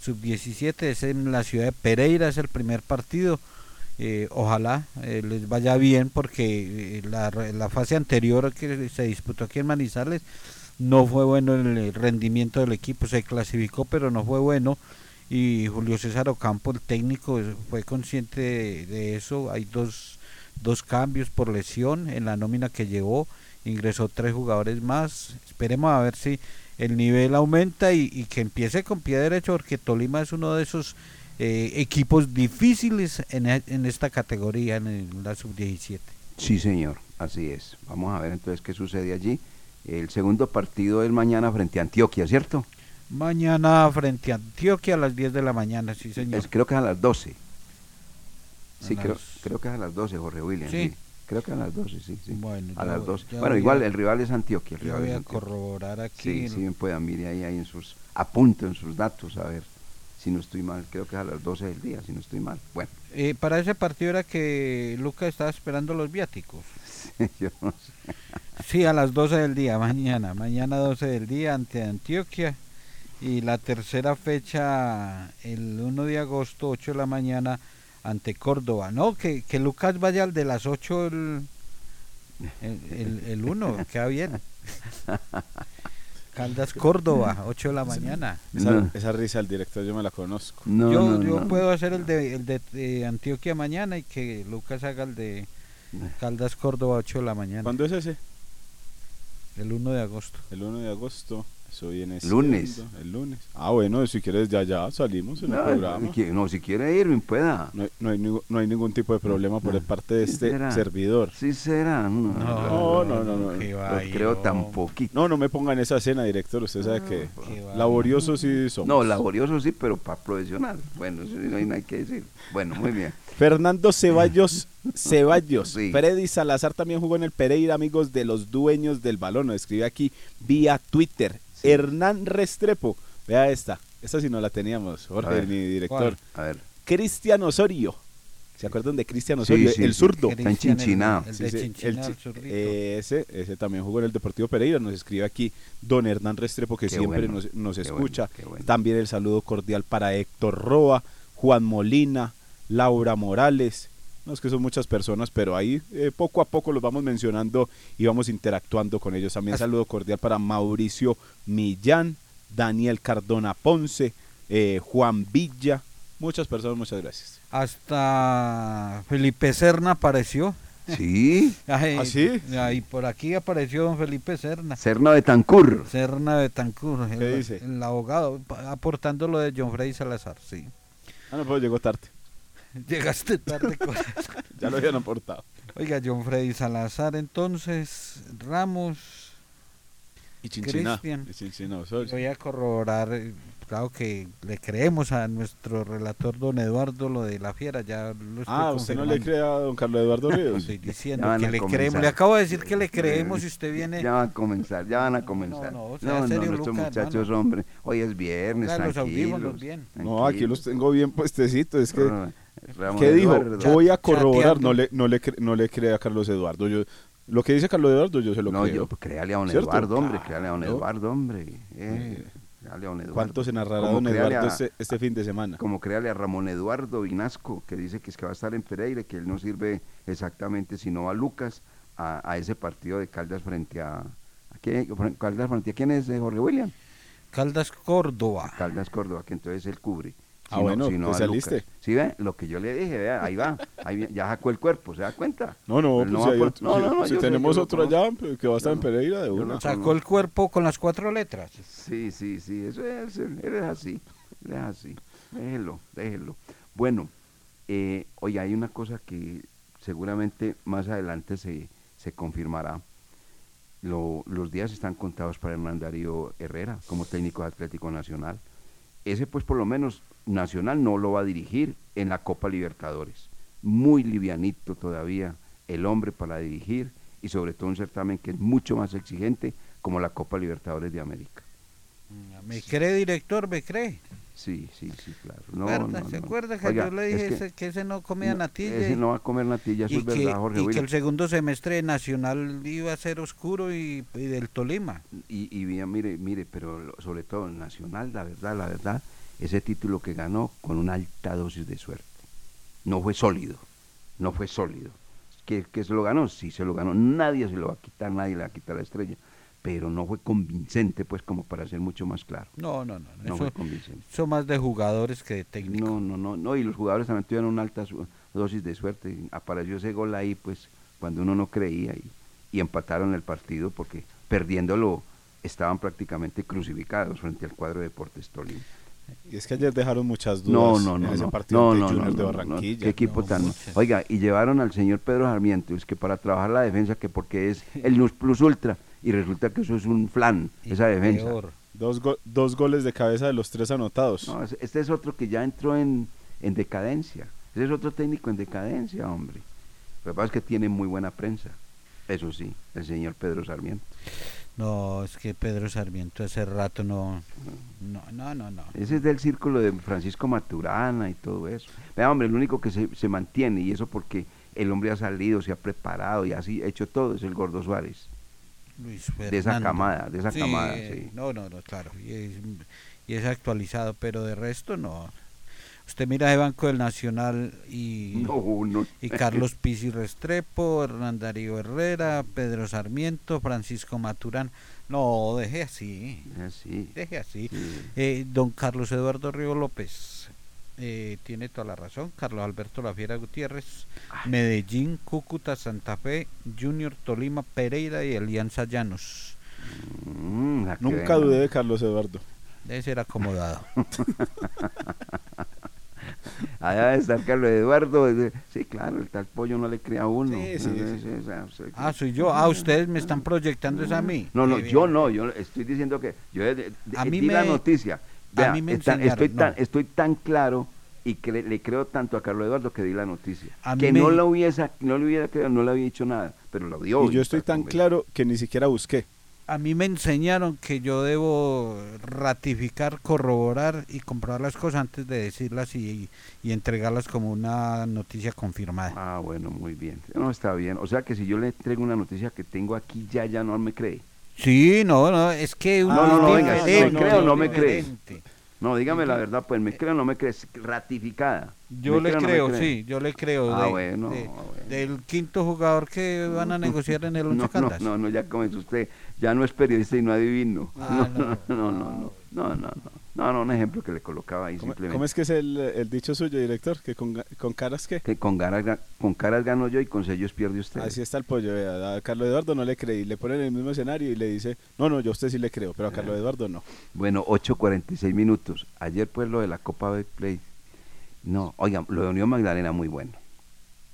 sub-17, es en la ciudad de Pereira, es el primer partido. Eh, ojalá eh, les vaya bien porque eh, la, la fase anterior que se disputó aquí en Manizales no fue bueno el, rendimiento del equipo, se clasificó pero no fue bueno y Julio César Ocampo, el técnico, fue consciente de, de eso. Hay dos, dos cambios por lesión en la nómina que llevó, ingresó tres jugadores más. Esperemos a ver si el nivel aumenta y, y que empiece con pie derecho, porque Tolima es uno de esos eh, equipos difíciles en, e- en esta categoría, en el- la sub-17. Sí, señor, así es. Vamos a ver entonces qué sucede allí. El segundo partido es mañana frente a Antioquia, ¿cierto? Mañana frente a Antioquia a las 10 de la mañana, sí señor. Es- creo que es a las 12. Sí, A creo, las- creo que es a las 12, Jorge William. Sí. Sí. Creo que a las 12, sí, sí. Bueno, a las voy- 12. ya Bueno, igual a- el rival es Antioquia. El rival voy a corroborar aquí. Sí, el- sí, bien puedan, mire ahí, ahí en sus, apunto en sus datos, a ver si no estoy mal. Creo que es a las 12 del día, si no estoy mal. Bueno, Eh, para ese partido era que Lucas estaba esperando los viáticos. [laughs] yo no sé. Sí, a las 12 del día, mañana. Mañana 12 del día ante Antioquia. Y la tercera fecha, el 1 de agosto, 8 de la mañana, ante Córdoba. No, que, que Lucas vaya al de las 8 el, el, el, el 1, [laughs] queda bien. Caldas Córdoba, 8 de la mañana. Esa, No. esa risa del director yo me la conozco. No, yo no, yo no. puedo hacer el de, el de, eh, Antioquia mañana y que Lucas haga el de Caldas Córdoba, 8 de la mañana. ¿Cuándo es ese? El 1 de agosto. El 1 de agosto. Eso viene Lunes. siendo El lunes. Ah, bueno, si quieres ya ya salimos en el No, programa. que- no, si quiere ir, bien pueda. No hay, no, hay ningún, no hay ningún tipo de problema por parte de Sí este será. servidor. Sí será. No, No, no, no, Lo creo poquito. No, no me ponga en esa escena, director. Usted sabe que laborioso sí somos. No, laborioso sí, pero para profesional. Bueno, eso no hay nada que decir. Bueno, muy bien. [laughs] Fernando Ceballos, Ceballos. Sí. Freddy Salazar también jugó en el Pereira, amigos de los dueños del balón. Nos escribe aquí vía Twitter. Hernán Restrepo. Vea esta. Esta sí no la teníamos, Jorge, ver, mi director. A ver. Cristian Osorio. ¿Se acuerdan de Cristian Osorio? sí, el zurdo. Está en Chinchiná. El Sí, de Chinchiná, el el ese, ese también jugó en el Deportivo Pereira. Nos escribe aquí don Hernán Restrepo, que Qué siempre bueno, nos, nos escucha. bueno, qué bueno. También el saludo cordial para Héctor Roa, Juan Molina, Laura Morales. No es que son muchas personas, pero ahí eh, poco a poco los vamos mencionando y vamos interactuando con ellos. También saludo cordial para Mauricio Millán, Daniel Cardona Ponce, eh, Juan Villa. Muchas personas, muchas gracias. Hasta Felipe Serna apareció. Sí. [laughs] ¿Ah, sí? Ahí por aquí apareció don Felipe Serna. Serna de Tancur. Serna de Tancur, ¿Qué el, dice? el abogado, aportando lo de John Freddy Salazar, sí. Ah, no, pues llegó tarde. [laughs] Llegaste tarde con. [laughs] Ya lo habían aportado. Oiga, John Freddy Salazar, entonces, Ramos, Y Chinchiná. Cristian. y voy a corroborar, eh, claro que le creemos a nuestro relator don Eduardo lo de la fiera, ya lo estoy Ah, ¿usted no le cree a don Carlos Eduardo [laughs] Ríos? Estoy diciendo que le comenzar. creemos. Le acabo de decir que le creemos si usted viene. Ya van a comenzar, ya van a comenzar. no, No, sea no, serio, nuestros Luca, muchachos, hermano. hombre. Hoy es viernes, Ponga los tranquilos. audífonos bien. No, aquí los tengo bien puestecitos. Es que, Ramón ¿qué dijo? Eduardo. Voy a corroborar. No le, no, le cre- no le cree a Carlos Eduardo. Yo, lo que dice Carlos Eduardo, yo se lo No, creo. yo, pues, créale a don ¿Cierto? Eduardo, hombre, créale a don. Eduardo, hombre. eh, créale a don Eduardo. ¿Cuánto se narrará Como don Eduardo a- este, este fin de semana? Como créale a Ramón Eduardo Vinasco, que dice que es que va a estar en Pereira, que él no sirve exactamente sino a Lucas, a, a ese partido de Caldas frente a... ¿a quién, Caldas frente a quién es eh, Jorge William? Caldas Córdoba. Caldas Córdoba, que entonces él cubre. Ah, bueno, si pues saliste. ¿Sí ve? Lo que yo le dije, vea, ahí va, ahí ya sacó el cuerpo, ¿se da cuenta? No, no, pues va si, hay por- otro- si- tenemos otro allá que va a estar en Pereira de una. Sacó el cuerpo con las cuatro letras. Sí, sí, sí, eso es, él es así, él es así, déjelo, déjelo. Bueno, eh, oye, hay una cosa que seguramente más adelante se, se confirmará. Lo- los días están contados para Hernán Darío Herrera como técnico de Atlético Nacional. Ese pues por lo menos Nacional no lo va a dirigir en la Copa Libertadores. Muy livianito todavía el hombre para dirigir y sobre todo un certamen que es mucho más exigente como la Copa Libertadores de América. ¿Me cree, director? ¿Me cree? Sí, sí, sí, claro. No, ¿Se no. acuerda que Oiga, yo le dije es que- ese- que ese no comía natilla? Ese no va a comer natilla, eso y es que, verdad, Jorge y que el segundo semestre Nacional iba a ser oscuro y, y del Tolima. Y, y bien, mire, mire, pero sobre todo el Nacional, la verdad, la verdad, ese título que ganó con una alta dosis de suerte. No fue sólido, no fue sólido. ¿Que, que se lo ganó? Sí, se lo ganó. Nadie se lo va a quitar, nadie le va a quitar la estrella. Pero no fue convincente, pues, como para ser mucho más claro. No, no, no. No eso, fue convincente. eso más de jugadores que de técnicos. No, no, no, no, y los jugadores también tuvieron una alta su- dosis de suerte. Apareció ese gol ahí, pues, cuando uno no creía y, y empataron el partido porque perdiéndolo estaban prácticamente crucificados frente al cuadro de Deportes Tolima. Y es que ayer dejaron muchas No, dudas no, en ese partido no, no, Junior no, de no, no, Barranquilla. qué equipo No, tan. muchas. Oiga, y llevaron al señor Pedro Sarmiento, es que para trabajar la defensa, que porque es el Nus Plus Ultra, y resulta que eso es un flan, esa defensa. Dos, go- dos goles de cabeza de los tres anotados. No, es- este es otro que ya entró en, en decadencia. Ese es otro técnico en decadencia, hombre. Lo que pasa es que tiene muy buena prensa. Eso sí, el señor Pedro Sarmiento. No, es que Pedro Sarmiento hace rato no. No, no, no. no. Ese es del círculo de Francisco Maturana y todo eso. Vea, hombre, el único que se, se mantiene, y eso porque el hombre ha salido, se ha preparado y así ha hecho todo, es el Gordo Suárez. Luis De esa camada, de esa Sí, camada, eh, sí. No, no, no, claro. Y es, y es actualizado, pero de resto no. Usted mira de Banco del Nacional y, No, no. y Carlos Pizzi Restrepo, Hernán Darío Herrera, Pedro Sarmiento, Francisco Maturán. No, deje así. Así. Deje así. Eh, don Carlos Eduardo Río López eh, tiene toda la razón. Carlos Alberto Lafiera Gutiérrez, Medellín, Cúcuta, Santa Fe, Junior Tolima, Pereira y Alianza Llanos. Mm, Nunca dudé de Carlos Eduardo. Debe ser acomodado. [laughs] Allá debe estar Carlos Eduardo. eh, Sí, claro, el tal pollo no le crea a uno. Sí, sí, Eh, sí. eh, sea, Ah, soy yo. Ah, ustedes me están proyectando es a mí. No, no, Qué yo no, yo estoy diciendo que yo de- de- A di mí la me- a mí me está- estoy, tan, no. estoy tan claro y que le, le creo tanto a Carlos Eduardo que di la noticia. A que me- no la hubiese, no le hubiera creído, no le había dicho nada, pero lo dio. Y yo estoy tan claro que ni siquiera busqué. A mí me enseñaron que yo debo ratificar, corroborar y comprobar las cosas antes de decirlas y, y entregarlas como una noticia confirmada. Ah, bueno, muy bien. No, está bien. O sea que si yo le entrego una noticia que tengo aquí, ya, ya no me cree. Sí, no, no, es que uno no, no, no, es venga, diferente, ¿me cree o no me es cree? diferente. No, dígame la verdad, pues, ¿me cree o no me cree? Es Ratificada. Yo ¿Me le cree o no me creo, cree? sí, yo le creo. Ah, de- bueno, de- ah, bueno. Del quinto jugador que van a [laughs] negociar en el Once No, no, Caldas. no, no, ya comenzó usted, ya no es periodista y no adivino. Ah, no, [laughs] no, no, no, no, no, no, no, no, un ejemplo que le colocaba ahí ¿Cómo, simplemente. cómo es que es el, el dicho suyo, director? Que con, con caras que... Que con caras, ga- con caras gano yo y con sellos pierde usted. Así está el pollo. vea, A Carlos Eduardo no le creí. Le ponen el mismo escenario y le dice, no, no, yo a usted sí le creo, pero a Ah. Carlos Eduardo no. Bueno, 8.46 minutos. Ayer pues lo de la Copa Betplay. No, oigan, lo de Unión Magdalena muy bueno.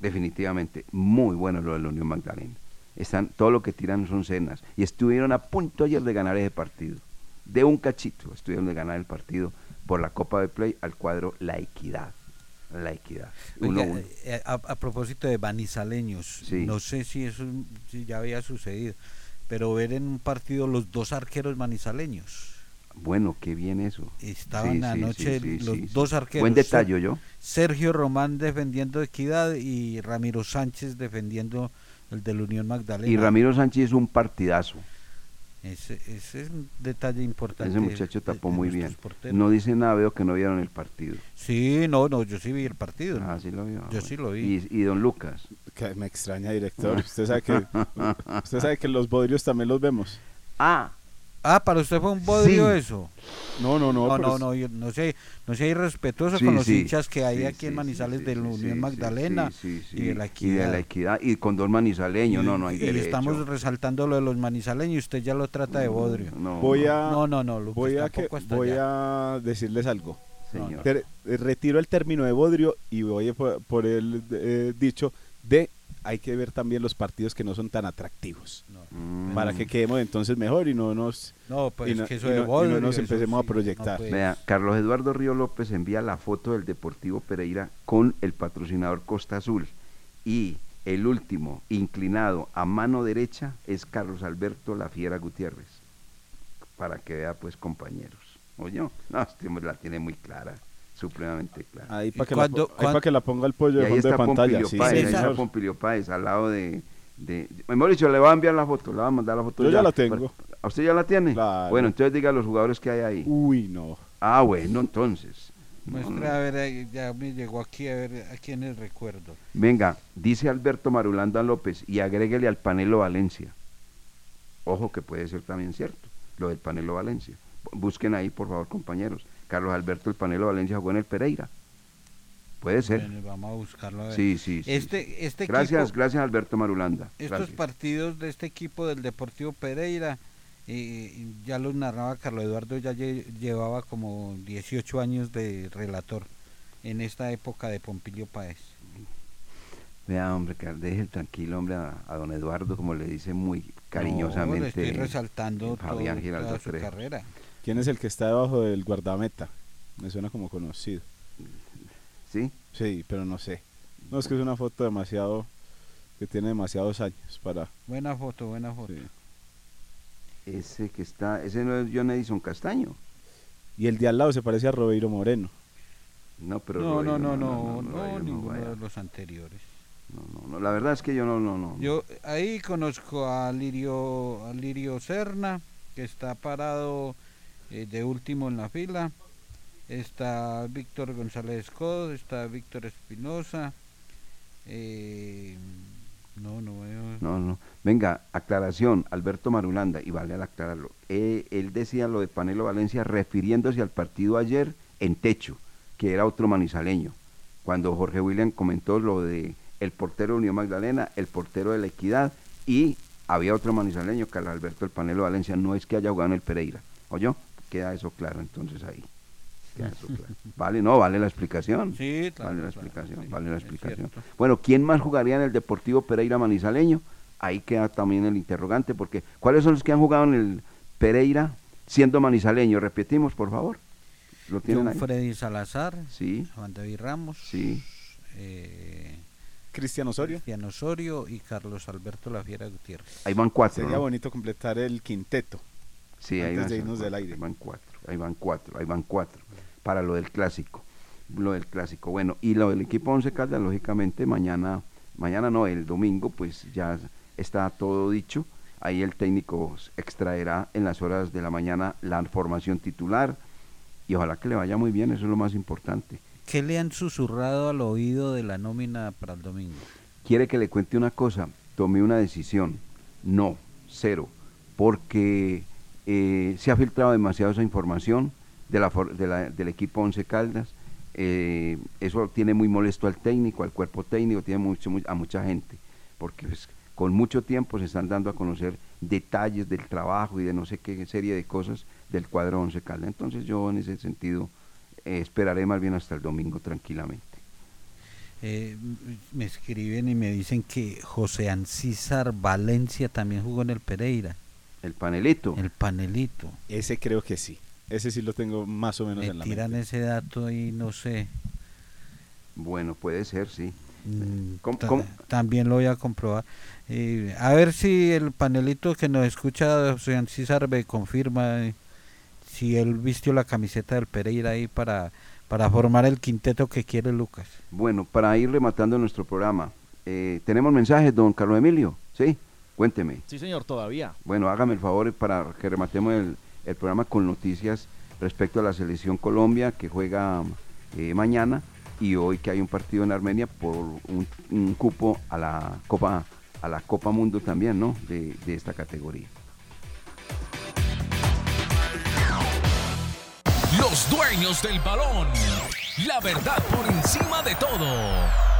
Definitivamente, muy bueno lo de la Unión Magdalena. Están, todo lo que tiran son cenas. Y estuvieron a punto ayer de ganar ese partido. De un cachito estuvieron de ganar el partido por la Copa de Play al cuadro La Equidad. La Equidad. Oiga, 1-1. eh, a, a propósito de banizaleños, Sí. no sé si eso si ya había sucedido, pero ver en un partido los dos arqueros manizaleños. Bueno, qué bien eso. Estaban Sí, anoche sí, sí, los dos arqueros. Buen detalle, yo. Sergio Román defendiendo Equidad y Ramiro Sánchez defendiendo el del Unión Magdalena. Y Ramiro Sánchez es un partidazo. Ese, ese es un detalle importante. Ese muchacho tapó de muy bien. porteros. No dice nada, veo que no vieron el partido. Sí, no, no, yo sí vi el partido. Ah, sí lo vio. Yo sí lo vi. Y, y don Lucas. Que me extraña, director. Usted sabe que [laughs] usted sabe que los bodrios también los vemos. Ah. Ah, para usted fue un bodrio Sí. eso. No, no, no. No, no, no, yo- no sé, no sea irrespetuoso Sí, con los sí, hinchas que hay sí, aquí en Manizales sí, del sí, Unión sí, Magdalena sí, sí, y de la Y de Equidad. la equidad. Y con dos manizaleños, no, no hay y derecho. estamos resaltando lo de los manizaleños y usted ya lo trata de bodrio. No, voy a No, no, no, Lucas, voy a que- voy allá. a decirles algo. Señor. Eh, retiro el término de bodrio y voy a por, por el eh, dicho de hay que ver también los partidos que no son tan atractivos Mm. para que quedemos entonces mejor y no nos No, pues y no, que eso y de no- y no bodrio, nos empecemos sí, a proyectar. no puede. Vea, Carlos Eduardo Río López envía la foto del Deportivo Pereira con el patrocinador Costa Azul. Y el último, inclinado a mano derecha, es Carlos Alberto La Fiera Gutiérrez. Para que vea, pues, compañeros. Oye, no, este hombre la tiene muy clara, supremamente clara. Ahí para que, la ahí pa' que la ponga el pollo de ahí fondo de está pantalla. Pompilio sí, Páez, ahí señor. está Pompilio Páez, al lado de... de, de- Mauricio, le va a enviar la foto, le va a mandar la foto. Yo ya la tengo. ¿A usted ya la tiene? Claro. Bueno, entonces diga a los jugadores que hay ahí. Uy, no. Ah, bueno, entonces. No. a ver, ahí, ya me llegó aquí a ver a quiénes recuerdo. Venga, dice Alberto Marulanda López y agréguele al Panelo Valencia. Ojo que puede ser también cierto, lo del Panelo Valencia. Busquen ahí, por favor, compañeros. Carlos Alberto el Panelo Valencia jugó en el Pereira. Puede ser. Bueno, vamos a buscarlo a ver. Sí, sí, sí, Este, este Gracias, equipo- gracias Alberto Marulanda. Estos Gracias. partidos de este equipo del Deportivo Pereira, eh, ya los narraba Carlos Eduardo, ya lle- llevaba como 18 años de relator en esta época de Pompilio Páez. Vea, hombre, que deje tranquilo, hombre, a, a don Eduardo, como le dice muy cariñosamente. No, le estoy resaltando Fabián toda su carrera. ¿Quién es el que está debajo del guardameta? Me suena como conocido. ¿Sí? Sí, pero no sé. No, es que es una foto demasiado... que tiene demasiados años para... Buena foto, buena foto. Ese que está, ese no es John Edison Castaño. Y el de al lado se parece a Robeiro Moreno. No, pero No, no, no, no, no, ninguno vaya. de los anteriores. No, no, la verdad es que yo no, no, no. Yo ahí conozco a Lirio, a Lirio Serna, que está parado eh, de último en la fila. Está Víctor González Cod, está Víctor Espinosa. eh, no, no veo. No, no. Venga, aclaración, Alberto Marulanda, y vale al aclararlo. Eh, él decía lo de Panelo Valencia refiriéndose al partido ayer en techo, que era otro manizaleño. Cuando Jorge William comentó lo de el portero de Unión Magdalena, el portero de la Equidad y había otro manizaleño, Carlos Alberto el Panelo Valencia, no es que haya jugado en el Pereira. ¿Oyó? Queda eso claro entonces ahí. Queda eso [laughs] claro. Vale, no, vale la explicación. Sí, claro, Vale la claro, explicación, sí, vale la explicación. Bueno, ¿quién más jugaría en el Deportivo Pereira Manizaleño? Ahí queda también el interrogante, porque ¿cuáles son los que han jugado en el Pereira siendo manizaleño? Repetimos, por favor. ¿Lo tienen John ahí? Freddy Salazar, Sí. Juan David Ramos, Sí. eh, Cristian Osorio. Cristian Osorio y Carlos Alberto La Fiera Gutiérrez. Ahí van cuatro. Sería ¿no? bonito completar el quinteto. Sí, ahí antes van, de irnos del cuatro, aire. ahí van cuatro, ahí van cuatro, ahí van cuatro, para lo del clásico, lo del clásico. Bueno, y lo del equipo Once Caldas, lógicamente, mañana, mañana no, el domingo, pues ya está todo dicho. Ahí el técnico extraerá en las horas de la mañana la formación titular y ojalá que le vaya muy bien, eso es lo más importante. ¿Qué le han susurrado al oído de la nómina para el domingo? quiere que le cuente una cosa, tomé una decisión, no, cero, porque eh, se ha filtrado demasiado esa información de la, de la- del equipo Once Caldas, eh, eso tiene muy molesto al técnico, al cuerpo técnico, tiene mucho, mu- a mucha gente, porque pues, con mucho tiempo se están dando a conocer detalles del trabajo y de no sé qué serie de cosas del cuadro Once Caldas, entonces yo en ese sentido eh, esperaré más bien hasta el domingo tranquilamente. Me escriben y me dicen que José Ancísar Valencia también jugó en el Pereira. El panelito. El panelito. Ese creo que sí. Ese sí lo tengo más o menos Me en la tiran mente. ese dato y no sé. Bueno, puede ser, sí. Mm, ¿Cómo- ta- cómo? También lo voy a comprobar. Eh, a ver si el panelito que nos escucha, José César, me confirma eh, si él vistió la camiseta del Pereira ahí para, para formar el quinteto que quiere Lucas. Bueno, para ir rematando nuestro programa, eh, ¿tenemos mensajes, don Carlos Emilio? Sí, cuénteme. Sí, señor, todavía. Bueno, hágame el favor para que rematemos el, el programa con noticias respecto a la selección Colombia que juega eh, mañana y hoy que hay un partido en Armenia por un, un cupo a la Copa a la Copa Mundo también, ¿no? De, de esta categoría. Los dueños del balón. La verdad por encima de todo.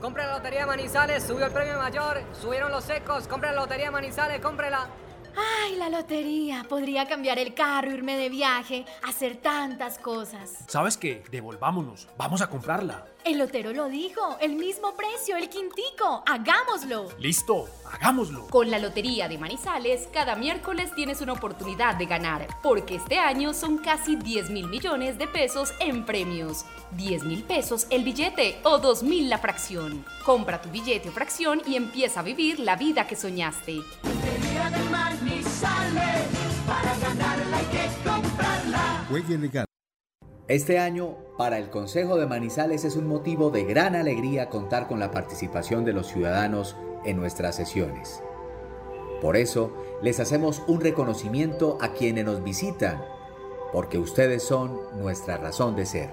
Compra la lotería Manizales, subió el premio mayor, subieron los secos, compra la lotería Manizales, cómprela. Ay, la lotería. Podría cambiar el carro, irme de viaje, hacer tantas cosas. ¿Sabes qué? Devolvámonos. Vamos a comprarla. El lotero lo dijo, el mismo precio, el quintico. Hagámoslo. Listo, hagámoslo. Con la Lotería de Manizales, cada miércoles tienes una oportunidad de ganar, porque este año son casi 10 mil millones de pesos en premios. 10 mil pesos el billete o 2 mil la fracción. Compra tu billete o fracción y empieza a vivir la vida que soñaste. Lotería de Manizales, para ganarla hay que comprarla. Legal. Este año, para el Consejo de Manizales es un motivo de gran alegría contar con la participación de los ciudadanos en nuestras sesiones. Por eso, les hacemos un reconocimiento a quienes nos visitan, porque ustedes son nuestra razón de ser.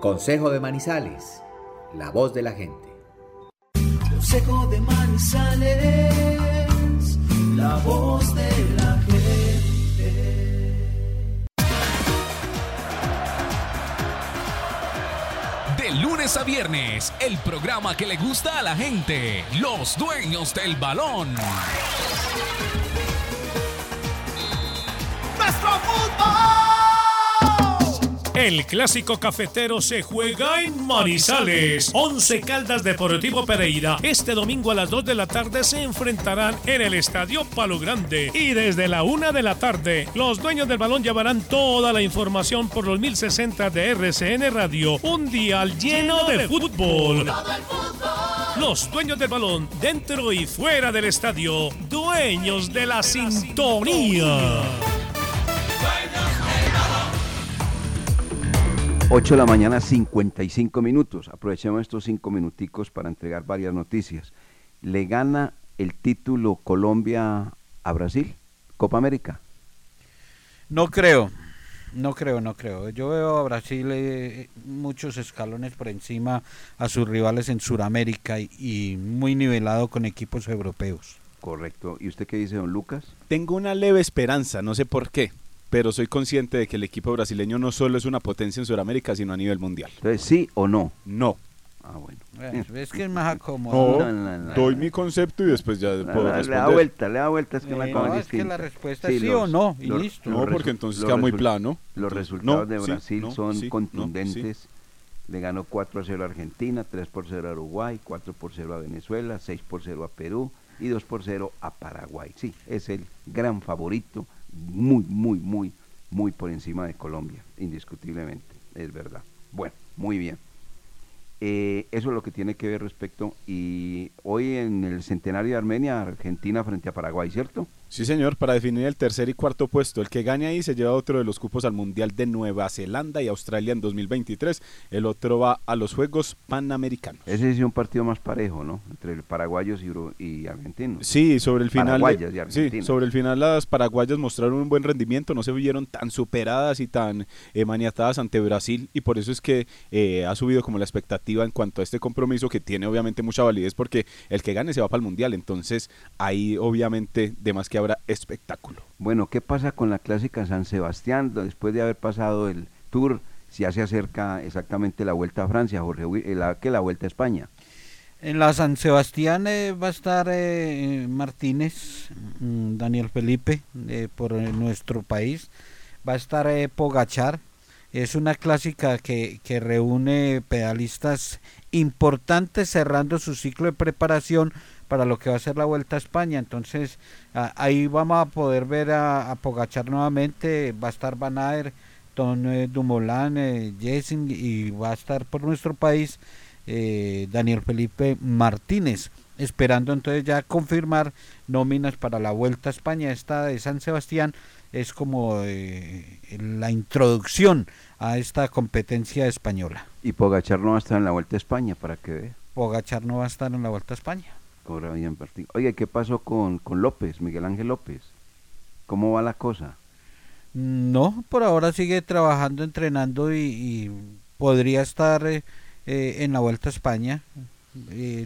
Consejo de Manizales, la voz de la gente. Consejo de Manizales, la voz de la gente. De lunes a viernes, el programa que le gusta a la gente. Los dueños del balón. ¡Nuestro fútbol! El clásico cafetero se juega en Manizales. Once Caldas Deportivo Pereira. Este domingo a las 2 de la tarde se enfrentarán en el Estadio Palo Grande. Y desde la 1 de la tarde, los dueños del balón llevarán toda la información por los 1060 de RCN Radio. Un dial lleno de fútbol. Los dueños del balón, dentro y fuera del estadio. Dueños de la sintonía. 8 de la mañana, 55 minutos. Aprovechemos estos 5 minuticos para entregar varias noticias. ¿Le gana el título Colombia a Brasil? Copa América. No creo, no creo, no creo. Yo veo a Brasil eh, muchos escalones por encima a sus rivales en Sudamérica y, y muy nivelado con equipos europeos. Correcto. ¿Y usted qué dice, don Lucas? Tengo una leve esperanza, no sé por qué, pero soy consciente de que el equipo brasileño no solo es una potencia en Sudamérica, sino a nivel mundial. Entonces, ¿sí o no? No. Ah, bueno. Bueno, es que es más acomodado. No, no, no. doy mi concepto y después ya puedo le da responder. vuelta, le da vuelta, es que Eh, cosa no, es que la respuesta es sí o no, y listo. No, porque entonces los queda muy plano. Los resultados no, de sí, Brasil no, son sí, no, contundentes. Le ganó 4 a 0 a Argentina, 3 por 0 a Uruguay, 4 por 0 a Venezuela, 6 por 0 a Perú y 2 por 0 a Paraguay. Sí, es el gran favorito, muy, muy, muy, muy por encima de Colombia, indiscutiblemente, es verdad. Bueno, muy bien. Eh, eso es lo que tiene que ver respecto. Y hoy en el centenario de Armenia, Argentina frente a Paraguay, ¿cierto? Sí, señor, para definir el tercer y cuarto puesto. El que gane ahí se lleva otro de los cupos al Mundial de Nueva Zelanda y Australia en 2023. El otro va a los Juegos Panamericanos. Ese es un partido más parejo, ¿no? Entre paraguayos y, y argentinos. Sí, sobre el final. Paraguayas y sí, sobre el final las paraguayas mostraron un buen rendimiento, no se vieron tan superadas y tan eh, maniatadas ante Brasil y por eso es que eh, ha subido como la expectativa en cuanto a este compromiso que tiene obviamente mucha validez porque el que gane se va para el mundial, entonces ahí obviamente de más que habrá espectáculo. Bueno, ¿qué pasa con la clásica San Sebastián después de haber pasado el Tour, si ya se acerca exactamente la Vuelta a Francia, Jorge, eh, la, que la Vuelta a España. En la San Sebastián eh, va a estar eh, Martínez, mm, Daniel Felipe, eh, por nuestro país. Va a estar eh, Pogachar. Es una clásica que, que reúne pedalistas importantes cerrando su ciclo de preparación para lo que va a ser la Vuelta a España. Entonces a- ahí vamos a poder ver a, a Pogachar nuevamente. Va a estar Van Aert, Tom eh, Dumoulin, eh, Jessing y va a estar por nuestro país eh, Daniel Felipe Martínez, esperando entonces ya confirmar nóminas para la Vuelta a España. Esta de San Sebastián es como eh, la introducción a esta competencia española. Y Pogachar no va a estar en la Vuelta a España, para que vea. Pogachar no va a estar en la Vuelta a España. Cobra ¿qué pasó con, con López, Miguel Ángel López? ¿Cómo va la cosa? No, por ahora sigue trabajando, entrenando y, y podría estar eh, eh, en la Vuelta a España. Eh,